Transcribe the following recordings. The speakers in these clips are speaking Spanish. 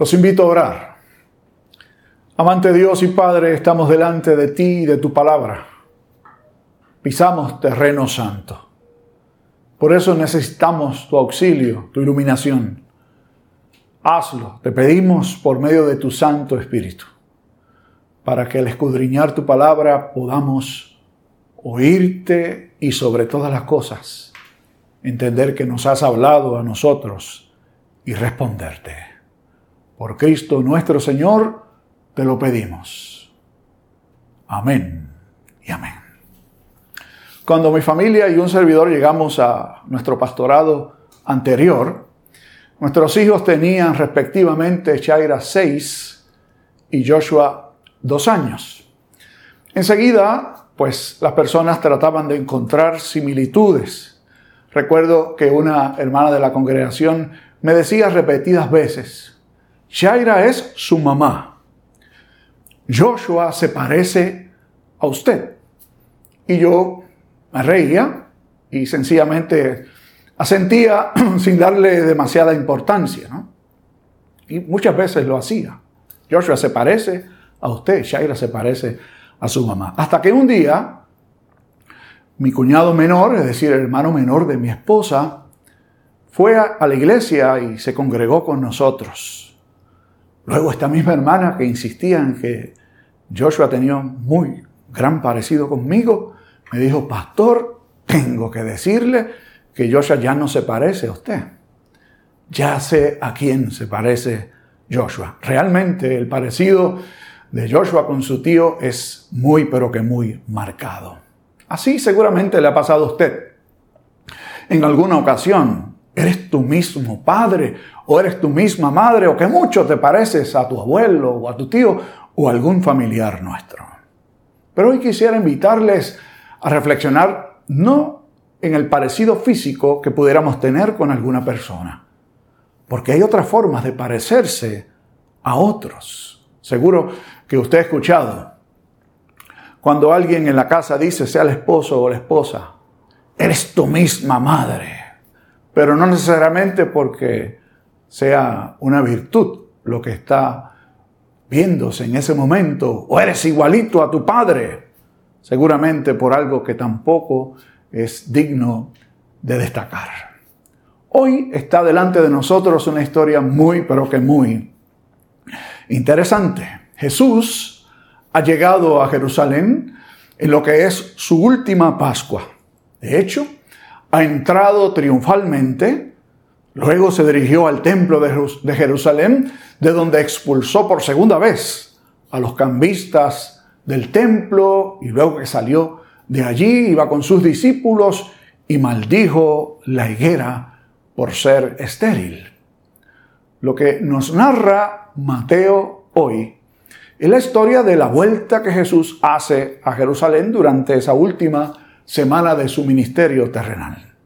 Los invito a orar. Amante Dios y Padre, estamos delante de ti y de tu palabra. Pisamos terreno santo. Por eso necesitamos tu auxilio, tu iluminación. Hazlo, te pedimos por medio de tu Santo Espíritu, para que al escudriñar tu palabra podamos oírte y sobre todas las cosas entender que nos has hablado a nosotros y responderte. Por Cristo nuestro Señor, te lo pedimos. Amén y amén. Cuando mi familia y un servidor llegamos a nuestro pastorado anterior, nuestros hijos tenían respectivamente Shaira 6 y Joshua 2 años. Enseguida, pues las personas trataban de encontrar similitudes. Recuerdo que una hermana de la congregación me decía repetidas veces, Shaira es su mamá. Joshua se parece a usted. Y yo me reía y sencillamente asentía sin darle demasiada importancia. Y muchas veces lo hacía. Joshua se parece a usted, Shaira se parece a su mamá. Hasta que un día mi cuñado menor, es decir, el hermano menor de mi esposa, fue a la iglesia y se congregó con nosotros. Luego esta misma hermana que insistía en que Joshua tenía muy gran parecido conmigo, me dijo, pastor, tengo que decirle que Joshua ya no se parece a usted. Ya sé a quién se parece Joshua. Realmente el parecido de Joshua con su tío es muy, pero que muy marcado. Así seguramente le ha pasado a usted. En alguna ocasión, eres tu mismo padre o eres tu misma madre o que mucho te pareces a tu abuelo o a tu tío o a algún familiar nuestro. Pero hoy quisiera invitarles a reflexionar no en el parecido físico que pudiéramos tener con alguna persona, porque hay otras formas de parecerse a otros. Seguro que usted ha escuchado cuando alguien en la casa dice, sea el esposo o la esposa, eres tu misma madre, pero no necesariamente porque sea una virtud lo que está viéndose en ese momento, o eres igualito a tu padre, seguramente por algo que tampoco es digno de destacar. Hoy está delante de nosotros una historia muy, pero que muy interesante. Jesús ha llegado a Jerusalén en lo que es su última Pascua. De hecho, ha entrado triunfalmente Luego se dirigió al templo de Jerusalén, de donde expulsó por segunda vez a los cambistas del templo y luego que salió de allí iba con sus discípulos y maldijo la higuera por ser estéril. Lo que nos narra Mateo hoy es la historia de la vuelta que Jesús hace a Jerusalén durante esa última semana de su ministerio terrenal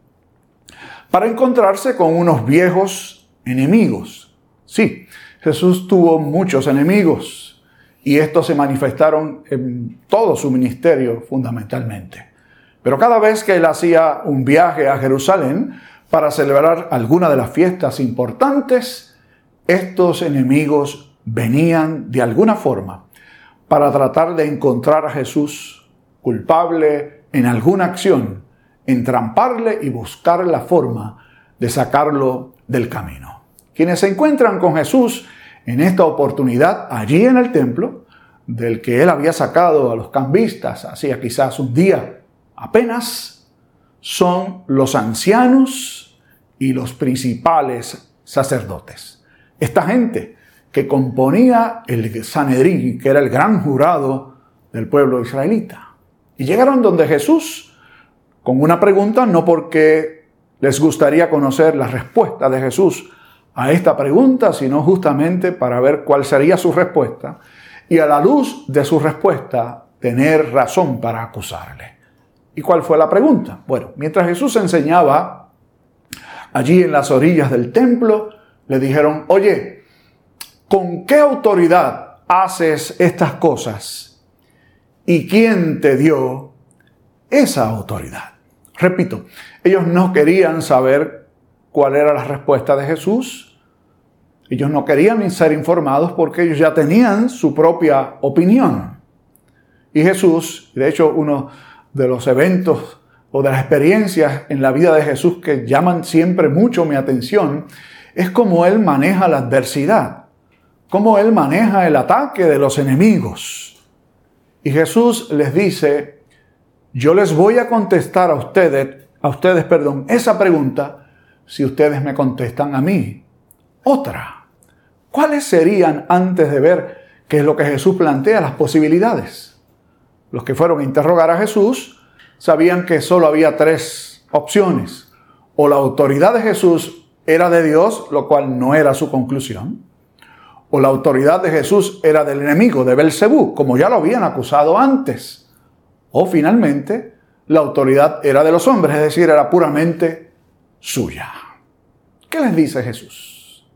para encontrarse con unos viejos enemigos. Sí, Jesús tuvo muchos enemigos y estos se manifestaron en todo su ministerio fundamentalmente. Pero cada vez que él hacía un viaje a Jerusalén para celebrar alguna de las fiestas importantes, estos enemigos venían de alguna forma para tratar de encontrar a Jesús culpable en alguna acción entramparle y buscar la forma de sacarlo del camino. Quienes se encuentran con Jesús en esta oportunidad allí en el templo, del que él había sacado a los cambistas hacía quizás un día apenas, son los ancianos y los principales sacerdotes. Esta gente que componía el Sanedrín, que era el gran jurado del pueblo israelita. Y llegaron donde Jesús con una pregunta, no porque les gustaría conocer la respuesta de Jesús a esta pregunta, sino justamente para ver cuál sería su respuesta y a la luz de su respuesta tener razón para acusarle. ¿Y cuál fue la pregunta? Bueno, mientras Jesús enseñaba allí en las orillas del templo, le dijeron, oye, ¿con qué autoridad haces estas cosas? ¿Y quién te dio esa autoridad? Repito, ellos no querían saber cuál era la respuesta de Jesús, Ellos no querían ser informados porque ellos ya tenían su propia opinión. Y Jesús, de hecho uno de los eventos o de las experiencias en la vida de Jesús que llaman siempre mucho mi atención, es cómo Él maneja la adversidad, cómo Él maneja el ataque de los enemigos. Y Jesús les dice, yo les voy a contestar a ustedes, a ustedes, perdón, esa pregunta si ustedes me contestan a mí. Otra, ¿cuáles serían antes de ver qué es lo que Jesús plantea, las posibilidades? Los que fueron a interrogar a Jesús sabían que solo había tres opciones. O la autoridad de Jesús era de Dios, lo cual no era su conclusión. O la autoridad de Jesús era del enemigo, de Belcebú, como ya lo habían acusado antes. O finalmente, la autoridad era de los hombres, es decir, era puramente suya. ¿Qué les dice Jesús?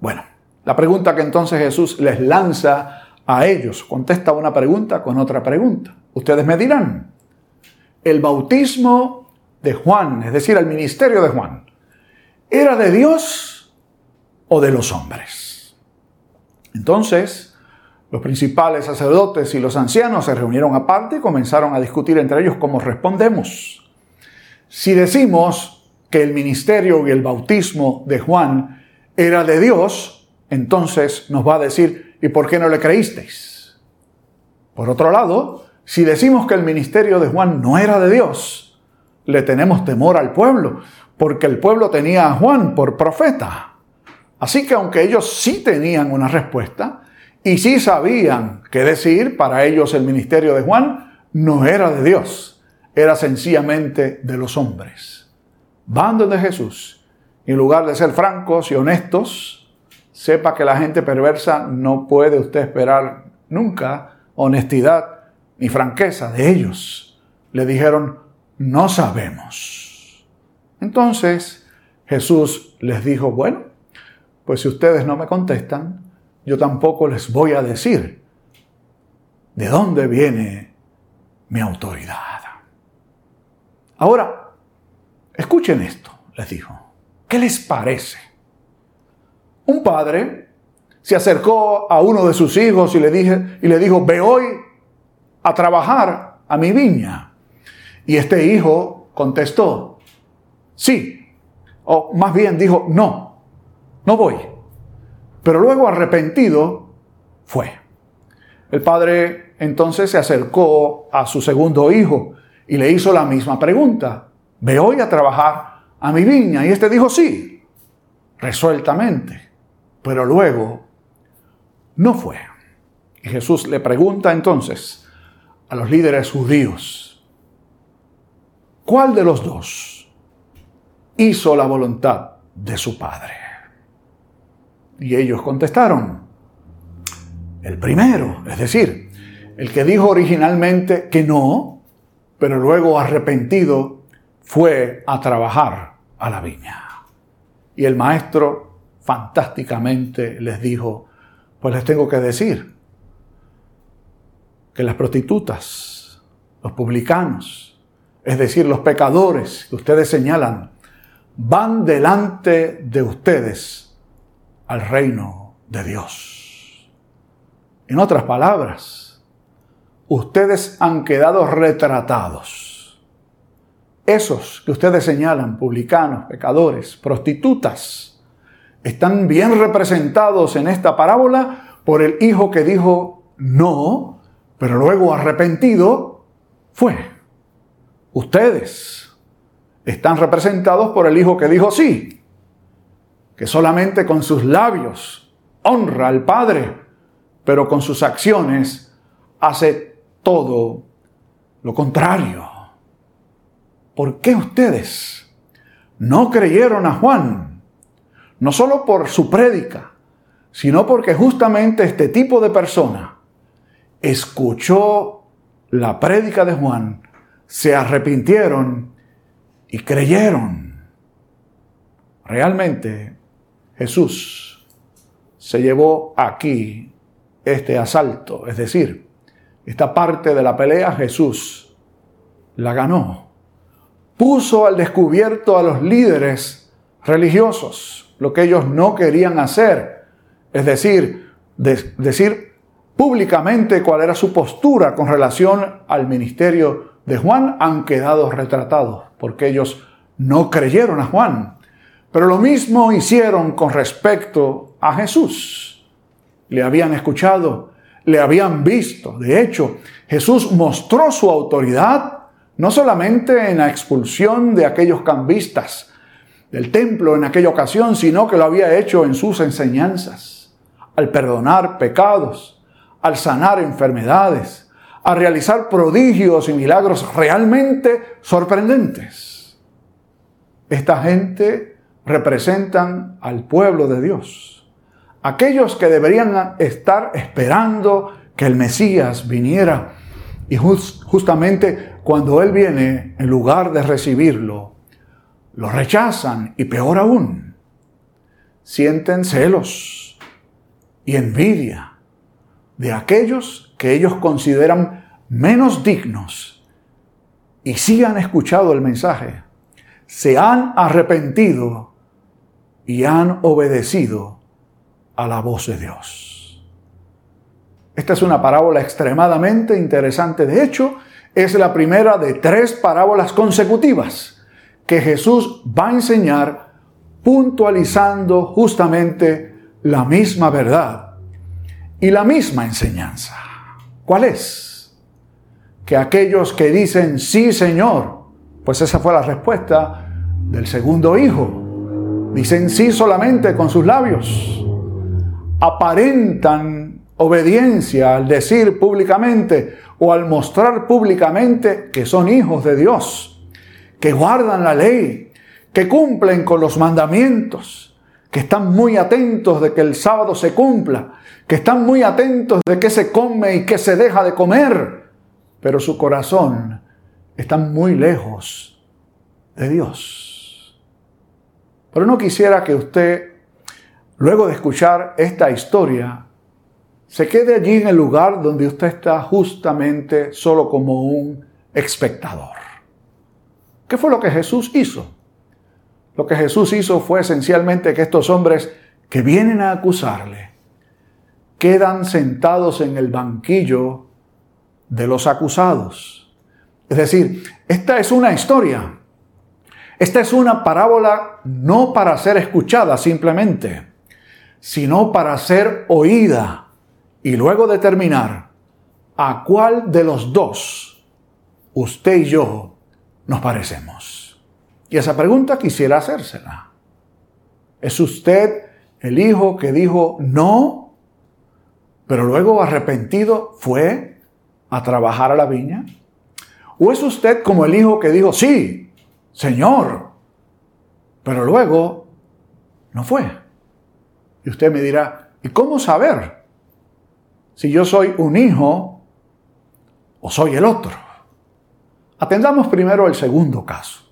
Bueno, la pregunta que entonces Jesús les lanza a ellos, contesta una pregunta con otra pregunta. Ustedes me dirán, el bautismo de Juan, es decir, el ministerio de Juan, ¿era de Dios o de los hombres? Entonces, los principales sacerdotes y los ancianos se reunieron aparte y comenzaron a discutir entre ellos cómo respondemos. Si decimos que el ministerio y el bautismo de Juan era de Dios, entonces nos va a decir, ¿y por qué no le creísteis? Por otro lado, si decimos que el ministerio de Juan no era de Dios, le tenemos temor al pueblo, porque el pueblo tenía a Juan por profeta. Así que aunque ellos sí tenían una respuesta y sí sabían qué decir, para ellos el ministerio de Juan no era de Dios, era sencillamente de los hombres. Van de Jesús. En lugar de ser francos y honestos, sepa que la gente perversa no puede usted esperar nunca honestidad ni franqueza de ellos. Le dijeron, no sabemos. Entonces Jesús les dijo, bueno, pues si ustedes no me contestan, yo tampoco les voy a decir de dónde viene mi autoridad. Ahora, escuchen esto, les dijo. ¿Qué les parece? Un padre se acercó a uno de sus hijos y le, dije, y le dijo, ve hoy a trabajar a mi viña. Y este hijo contestó, sí, o más bien dijo, no, no voy. Pero luego arrepentido fue. El padre entonces se acercó a su segundo hijo y le hizo la misma pregunta. ¿Ve hoy a trabajar a mi viña? Y este dijo sí, resueltamente. Pero luego no fue. Y Jesús le pregunta entonces, a los líderes judíos, ¿cuál de los dos hizo la voluntad de su Padre? Y ellos contestaron, el primero, es decir, el que dijo originalmente que no, pero luego arrepentido fue a trabajar a la viña. Y el maestro fantásticamente les dijo, pues les tengo que decir, que las prostitutas, los publicanos, es decir, los pecadores que ustedes señalan, van delante de ustedes al reino de Dios. En otras palabras, ustedes han quedado retratados. Esos que ustedes señalan, publicanos, pecadores, prostitutas, están bien representados en esta parábola por el hijo que dijo no pero luego arrepentido fue. Ustedes están representados por el Hijo que dijo sí, que solamente con sus labios honra al Padre, pero con sus acciones hace todo lo contrario. ¿Por qué ustedes no creyeron a Juan? No solo por su prédica, sino porque justamente este tipo de persona escuchó la prédica de Juan, se arrepintieron y creyeron. Realmente Jesús se llevó aquí este asalto, es decir, esta parte de la pelea Jesús la ganó. Puso al descubierto a los líderes religiosos, lo que ellos no querían hacer, es decir, decir públicamente cuál era su postura con relación al ministerio de Juan, han quedado retratados, porque ellos no creyeron a Juan. Pero lo mismo hicieron con respecto a Jesús. Le habían escuchado, le habían visto. De hecho, Jesús mostró su autoridad no solamente en la expulsión de aquellos cambistas del templo en aquella ocasión, sino que lo había hecho en sus enseñanzas, al perdonar pecados, al sanar enfermedades, a realizar prodigios y milagros realmente sorprendentes. Esta gente representan al pueblo de Dios, aquellos que deberían estar esperando que el Mesías viniera. Y justamente cuando Él viene, en lugar de recibirlo, lo rechazan y peor aún, sienten celos y envidia de aquellos que ellos consideran menos dignos y sí han escuchado el mensaje, se han arrepentido y han obedecido a la voz de Dios. Esta es una parábola extremadamente interesante. De hecho, es la primera de tres parábolas consecutivas que Jesús va a enseñar puntualizando justamente la misma verdad y la misma enseñanza. ¿Cuál es? Que aquellos que dicen sí Señor, pues esa fue la respuesta del segundo hijo, dicen sí solamente con sus labios, aparentan obediencia al decir públicamente o al mostrar públicamente que son hijos de Dios, que guardan la ley, que cumplen con los mandamientos, que están muy atentos de que el sábado se cumpla, que están muy atentos de qué se come y qué se deja de comer, pero su corazón está muy lejos de Dios. Pero no quisiera que usted, luego de escuchar esta historia, se quede allí en el lugar donde usted está justamente solo como un espectador. ¿Qué fue lo que Jesús hizo? Lo que Jesús hizo fue esencialmente que estos hombres que vienen a acusarle quedan sentados en el banquillo de los acusados. Es decir, esta es una historia. Esta es una parábola no para ser escuchada simplemente, sino para ser oída y luego determinar a cuál de los dos usted y yo nos parecemos. Y esa pregunta quisiera hacérsela. ¿Es usted el hijo que dijo no, pero luego arrepentido fue a trabajar a la viña? ¿O es usted como el hijo que dijo sí, Señor, pero luego no fue? Y usted me dirá, ¿y cómo saber? si yo soy un hijo o soy el otro. Atendamos primero el segundo caso,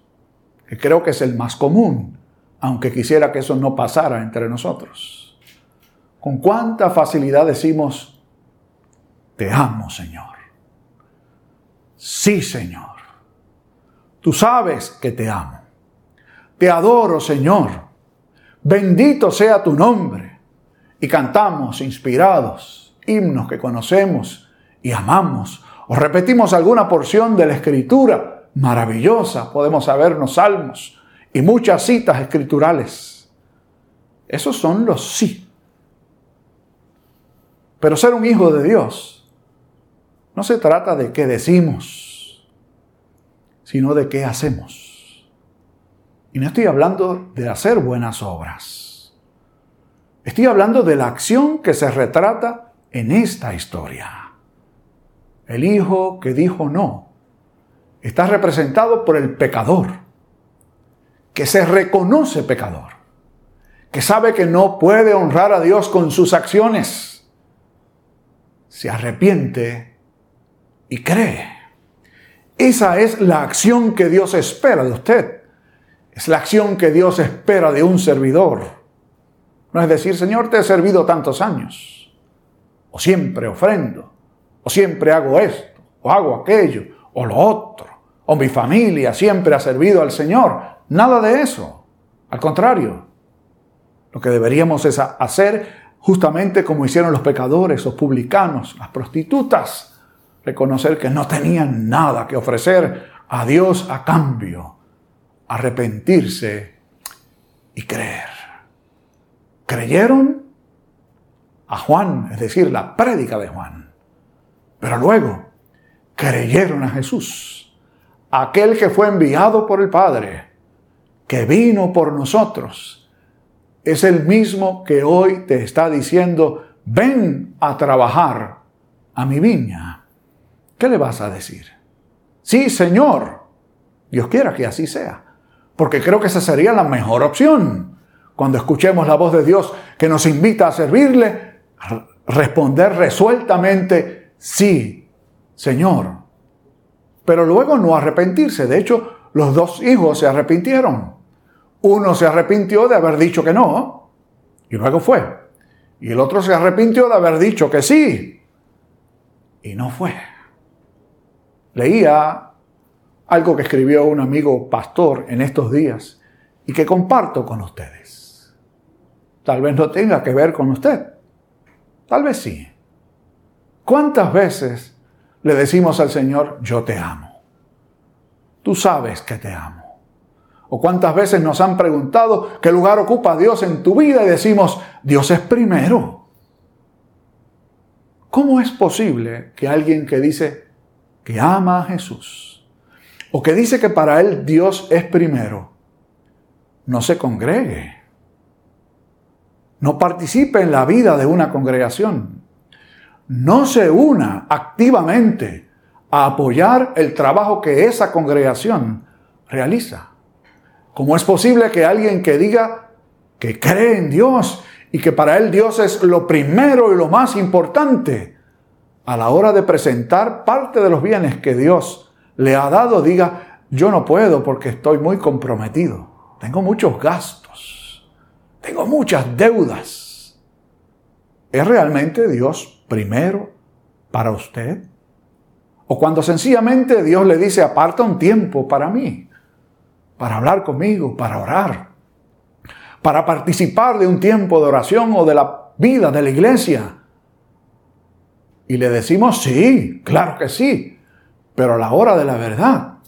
que creo que es el más común, aunque quisiera que eso no pasara entre nosotros. Con cuánta facilidad decimos, te amo, Señor. Sí, Señor. Tú sabes que te amo. Te adoro, Señor. Bendito sea tu nombre. Y cantamos inspirados himnos que conocemos y amamos, o repetimos alguna porción de la escritura maravillosa, podemos sabernos salmos y muchas citas escriturales. Esos son los sí. Pero ser un hijo de Dios no se trata de qué decimos, sino de qué hacemos. Y no estoy hablando de hacer buenas obras. Estoy hablando de la acción que se retrata en esta historia. El hijo que dijo no está representado por el pecador, que se reconoce pecador, que sabe que no puede honrar a Dios con sus acciones, se arrepiente y cree. Esa es la acción que Dios espera de usted. Es la acción que Dios espera de un servidor. No es decir, Señor, te he servido tantos años o siempre ofrendo, o siempre hago esto, o hago aquello, o lo otro, o mi familia siempre ha servido al Señor. Nada de eso. Al contrario, Lo que deberíamos es hacer justamente como hicieron los pecadores, los publicanos, las prostitutas, reconocer que no tenían nada que ofrecer a Dios a cambio, arrepentirse y creer. Creyeron a Juan, es decir, la prédica de Juan, pero luego creyeron a Jesús, aquel que fue enviado por el Padre, que vino por nosotros es el mismo que hoy te está diciendo, ven a trabajar a mi viña. ¿Qué le vas a decir? Sí, Señor. Dios quiera que así sea. Porque creo que esa sería la mejor opción. Cuando escuchemos la voz de Dios que nos invita a servirle, responder resueltamente, sí, Señor. Pero luego no arrepentirse. De hecho, los dos hijos se arrepintieron. Uno se arrepintió de haber dicho que no, y luego fue. Y el otro se arrepintió de haber dicho que sí, y no fue. Leía algo que escribió un amigo pastor en estos días y que comparto con ustedes. Tal vez no tenga que ver con usted, tal vez sí. ¿Cuántas veces le decimos al Señor, yo te amo? Tú sabes que te amo. ¿O cuántas veces nos han preguntado qué lugar ocupa Dios en tu vida y decimos, Dios es primero? ¿Cómo es posible que alguien que dice ama a Jesús o que dice que para él Dios es primero, no se congregue? No participe en la vida de una congregación. No se una activamente a apoyar el trabajo que esa congregación realiza. ¿Cómo es posible que alguien que diga que cree en Dios y que para él Dios es lo primero y lo más importante, a la hora de presentar parte de los bienes que Dios le ha dado, diga, yo no puedo porque estoy muy comprometido, tengo muchos gastos, tengo muchas deudas. ¿Es realmente Dios primero para usted? O cuando sencillamente Dios le dice, aparta un tiempo para mí para hablar conmigo, para orar, para participar de un tiempo de oración o de la vida de la iglesia. Y le decimos, sí, claro que sí, pero a la hora de la verdad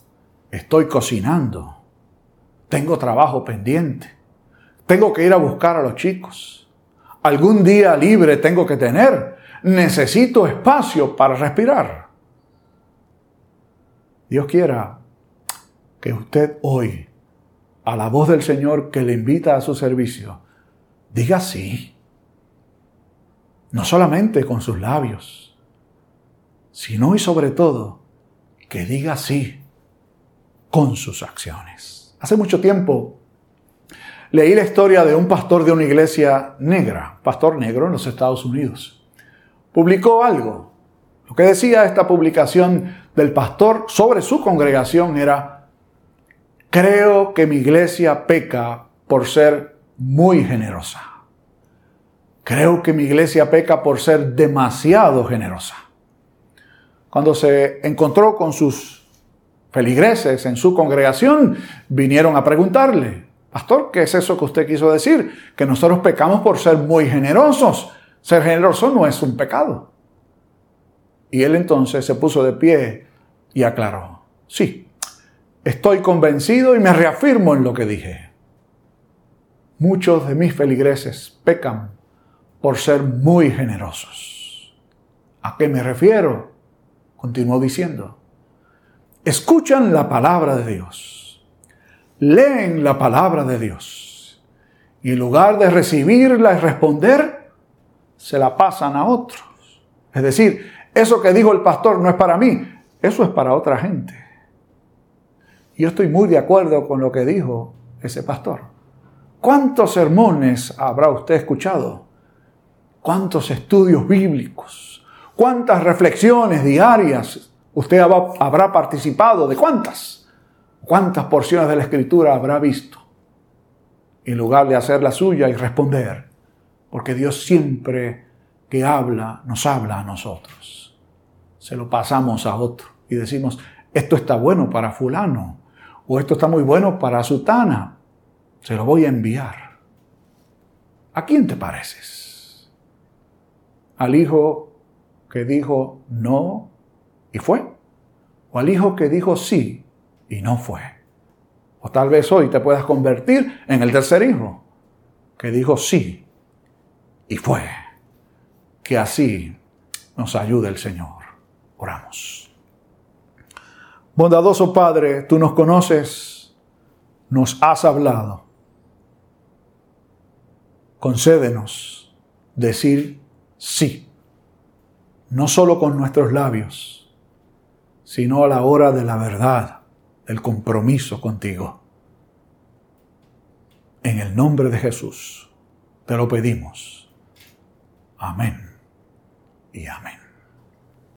estoy cocinando, tengo trabajo pendiente, tengo que ir a buscar a los chicos, algún día libre tengo que tener, necesito espacio para respirar. Dios quiera que usted hoy, a la voz del Señor que le invita a su servicio, diga sí. No solamente con sus labios, sino y sobre todo que diga sí con sus acciones. Hace mucho tiempo leí la historia de un pastor de una iglesia negra, pastor negro en los Estados Unidos. Publicó algo. Lo que decía esta publicación del pastor sobre su congregación era, Creo que mi iglesia peca por ser muy generosa. Creo que mi iglesia peca por ser demasiado generosa. Cuando se encontró con sus feligreses en su congregación, vinieron a preguntarle, Pastor, ¿qué es eso que usted quiso decir? Que nosotros pecamos por ser muy generosos. Ser generoso no es un pecado. Y él entonces se puso de pie y aclaró, sí, Estoy convencido y me reafirmo en lo que dije. Muchos de mis feligreses pecan por ser muy generosos. ¿A qué me refiero? Continuó diciendo. Escuchan la palabra de Dios. Leen la palabra de Dios. Y en lugar de recibirla y responder, se la pasan a otros. Es decir, eso que dijo el pastor no es para mí, eso es para otra gente. Yo estoy muy de acuerdo con lo que dijo ese pastor. ¿Cuántos sermones habrá usted escuchado? ¿Cuántos estudios bíblicos? ¿Cuántas reflexiones diarias usted habrá participado? ¿De cuántas? ¿Cuántas porciones de la escritura habrá visto? En lugar de hacer la suya y responder, porque Dios siempre que habla, nos habla a nosotros. Se lo pasamos a otro y decimos, esto está bueno para fulano, o esto está muy bueno para Sutana, se lo voy a enviar. ¿A quién te pareces? ¿Al hijo que dijo no y fue? ¿O al hijo que dijo sí y no fue? O tal vez hoy te puedas convertir en el tercer hijo que dijo sí y fue. Que así nos ayude el Señor. Oramos. Bondadoso Padre, tú nos conoces, nos has hablado. Concédenos decir sí, no solo con nuestros labios, sino a la hora de la verdad, del compromiso contigo. En el nombre de Jesús te lo pedimos. Amén y amén.